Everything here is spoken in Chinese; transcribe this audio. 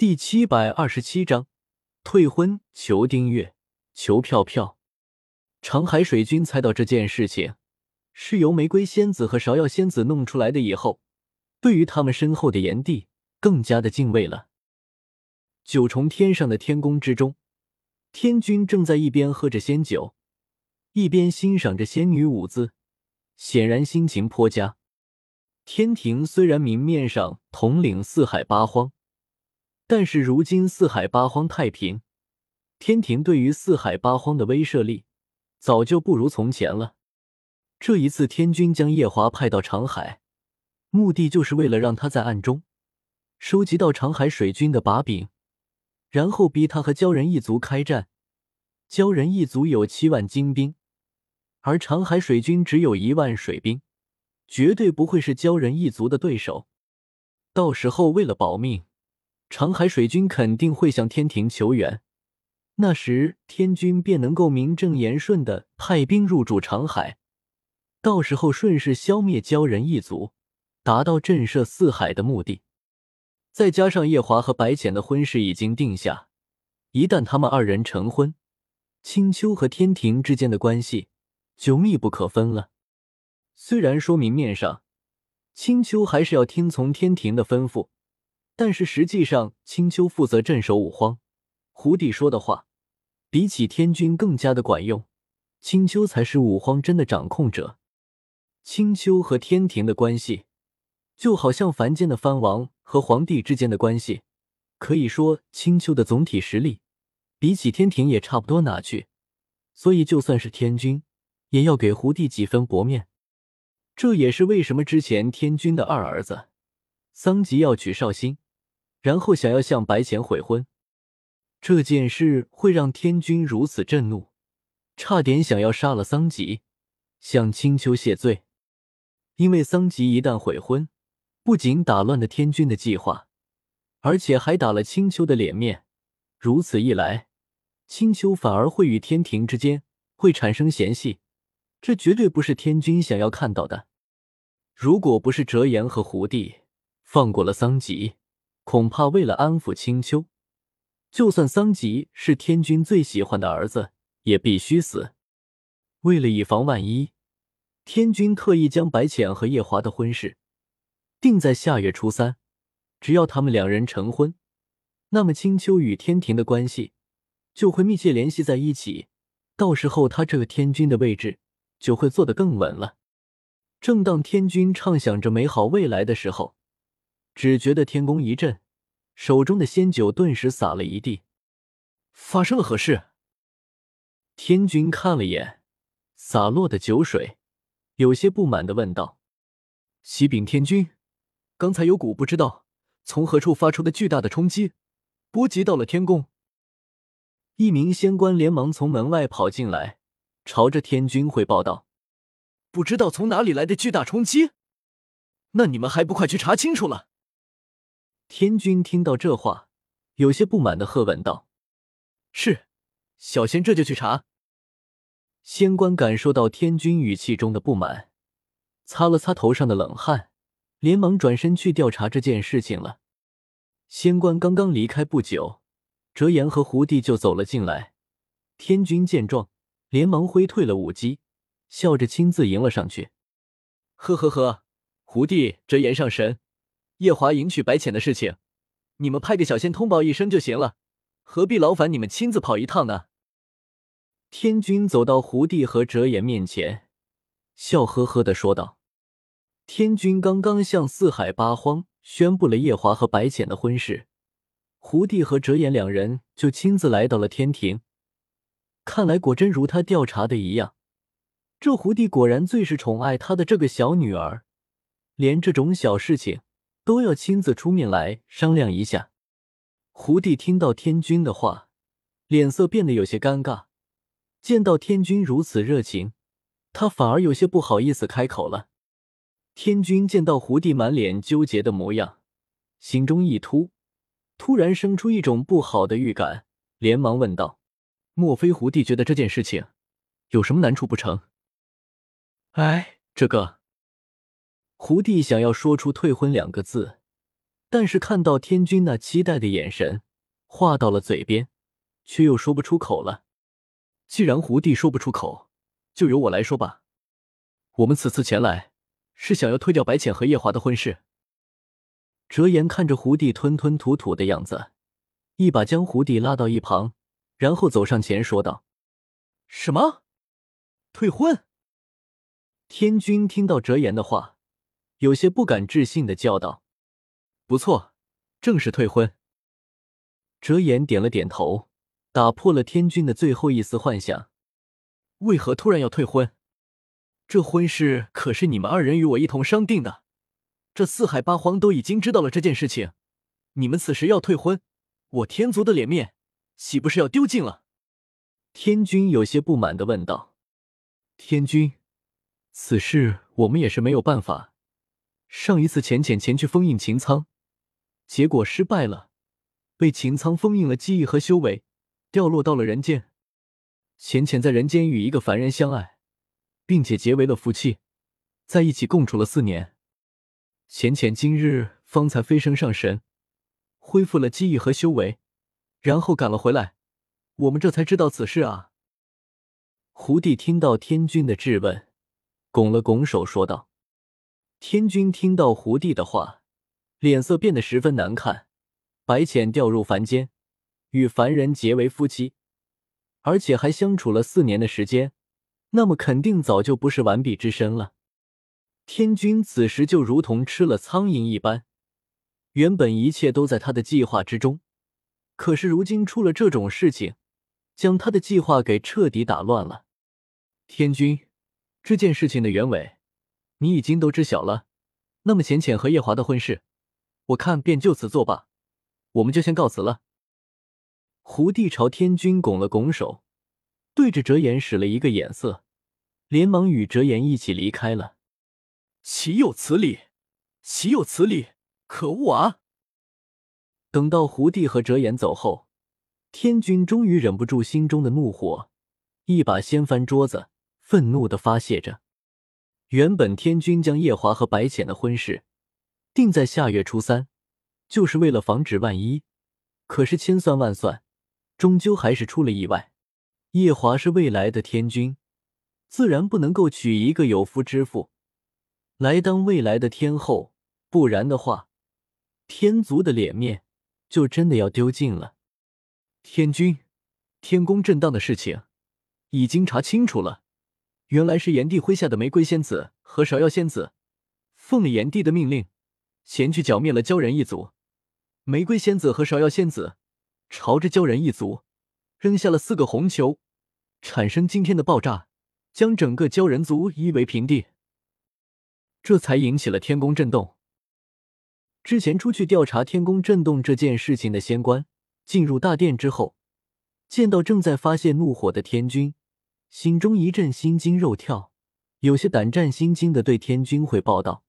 第七百二十七章退婚，求订阅，求票票。长海水军猜到这件事情是由玫瑰仙子和芍药仙子弄出来的以后，对于他们身后的炎帝更加的敬畏了。九重天上的天宫之中，天君正在一边喝着仙酒，一边欣赏着仙女舞姿，显然心情颇佳。天庭虽然明面上统领四海八荒。但是如今四海八荒太平，天庭对于四海八荒的威慑力早就不如从前了。这一次，天君将夜华派到长海，目的就是为了让他在暗中收集到长海水军的把柄，然后逼他和鲛人一族开战。鲛人一族有七万精兵，而长海水军只有一万水兵，绝对不会是鲛人一族的对手。到时候，为了保命。长海水军肯定会向天庭求援，那时天君便能够名正言顺的派兵入驻长海，到时候顺势消灭鲛人一族，达到震慑四海的目的。再加上夜华和白浅的婚事已经定下，一旦他们二人成婚，青丘和天庭之间的关系就密不可分了。虽然说明面上，青丘还是要听从天庭的吩咐。但是实际上，青丘负责镇守五荒，胡帝说的话比起天君更加的管用。青丘才是五荒真的掌控者。青丘和天庭的关系，就好像凡间的藩王和皇帝之间的关系。可以说，青丘的总体实力比起天庭也差不多哪去。所以，就算是天君，也要给胡帝几分薄面。这也是为什么之前天君的二儿子桑吉要娶绍兴。然后想要向白浅悔婚，这件事会让天君如此震怒，差点想要杀了桑吉，向青丘谢罪。因为桑吉一旦悔婚，不仅打乱了天君的计划，而且还打了青丘的脸面。如此一来，青丘反而会与天庭之间会产生嫌隙，这绝对不是天君想要看到的。如果不是折颜和胡帝放过了桑吉。恐怕为了安抚青丘，就算桑吉是天君最喜欢的儿子，也必须死。为了以防万一，天君特意将白浅和夜华的婚事定在下月初三。只要他们两人成婚，那么青丘与天庭的关系就会密切联系在一起。到时候，他这个天君的位置就会坐得更稳了。正当天君畅想着美好未来的时候，只觉得天宫一震，手中的仙酒顿时洒了一地。发生了何事？天君看了眼洒落的酒水，有些不满的问道：“启禀天君，刚才有股不知道从何处发出的巨大的冲击，波及到了天宫。”一名仙官连忙从门外跑进来，朝着天君汇报道：“不知道从哪里来的巨大冲击，那你们还不快去查清楚了？”天君听到这话，有些不满的喝问道：“是，小仙这就去查。”仙官感受到天君语气中的不满，擦了擦头上的冷汗，连忙转身去调查这件事情了。仙官刚刚离开不久，折颜和胡帝就走了进来。天君见状，连忙挥退了舞姬，笑着亲自迎了上去：“呵呵呵，胡帝、折颜上神。”夜华迎娶白浅的事情，你们派个小仙通报一声就行了，何必劳烦你们亲自跑一趟呢？天君走到胡帝和折颜面前，笑呵呵的说道：“天君刚刚向四海八荒宣布了夜华和白浅的婚事，胡帝和折颜两人就亲自来到了天庭。看来果真如他调查的一样，这胡帝果然最是宠爱他的这个小女儿，连这种小事情。”都要亲自出面来商量一下。胡帝听到天君的话，脸色变得有些尴尬。见到天君如此热情，他反而有些不好意思开口了。天君见到胡帝满脸纠结的模样，心中一突，突然生出一种不好的预感，连忙问道：“莫非胡帝觉得这件事情有什么难处不成？”哎，这个。胡帝想要说出“退婚”两个字，但是看到天君那期待的眼神，话到了嘴边，却又说不出口了。既然胡帝说不出口，就由我来说吧。我们此次前来，是想要推掉白浅和夜华的婚事。哲言看着胡帝吞吞吐吐的样子，一把将胡帝拉到一旁，然后走上前说道：“什么？退婚？”天君听到哲言的话，有些不敢置信的叫道：“不错，正是退婚。”哲言点了点头。打破了天君的最后一丝幻想。为何突然要退婚？这婚事可是你们二人与我一同商定的。这四海八荒都已经知道了这件事情，你们此时要退婚，我天族的脸面岂不是要丢尽了？天君有些不满的问道：“天君，此事我们也是没有办法。上一次浅浅前去封印秦苍，结果失败了，被秦苍封印了记忆和修为。”掉落到了人间，浅浅在人间与一个凡人相爱，并且结为了夫妻，在一起共处了四年。浅浅今日方才飞升上神，恢复了记忆和修为，然后赶了回来，我们这才知道此事啊。胡帝听到天君的质问，拱了拱手说道：“天君听到胡帝的话，脸色变得十分难看。白浅掉入凡间。”与凡人结为夫妻，而且还相处了四年的时间，那么肯定早就不是完璧之身了。天君此时就如同吃了苍蝇一般，原本一切都在他的计划之中，可是如今出了这种事情，将他的计划给彻底打乱了。天君，这件事情的原委你已经都知晓了，那么浅浅和夜华的婚事，我看便就此作罢，我们就先告辞了。胡帝朝天君拱了拱手，对着哲言使了一个眼色，连忙与哲言一起离开了。岂有此理！岂有此理！可恶啊！等到胡帝和哲言走后，天君终于忍不住心中的怒火，一把掀翻桌子，愤怒的发泄着。原本天君将夜华和白浅的婚事定在下月初三，就是为了防止万一。可是千算万算。终究还是出了意外。夜华是未来的天君，自然不能够娶一个有夫之妇来当未来的天后，不然的话，天族的脸面就真的要丢尽了。天君，天宫震荡的事情已经查清楚了，原来是炎帝麾下的玫瑰仙子和芍药仙子奉了炎帝的命令，前去剿灭了鲛人一族。玫瑰仙子和芍药仙子。朝着鲛人一族扔下了四个红球，产生惊天的爆炸，将整个鲛人族夷为平地，这才引起了天宫震动。之前出去调查天宫震动这件事情的仙官进入大殿之后，见到正在发泄怒火的天君，心中一阵心惊肉跳，有些胆战心惊的对天君汇报道。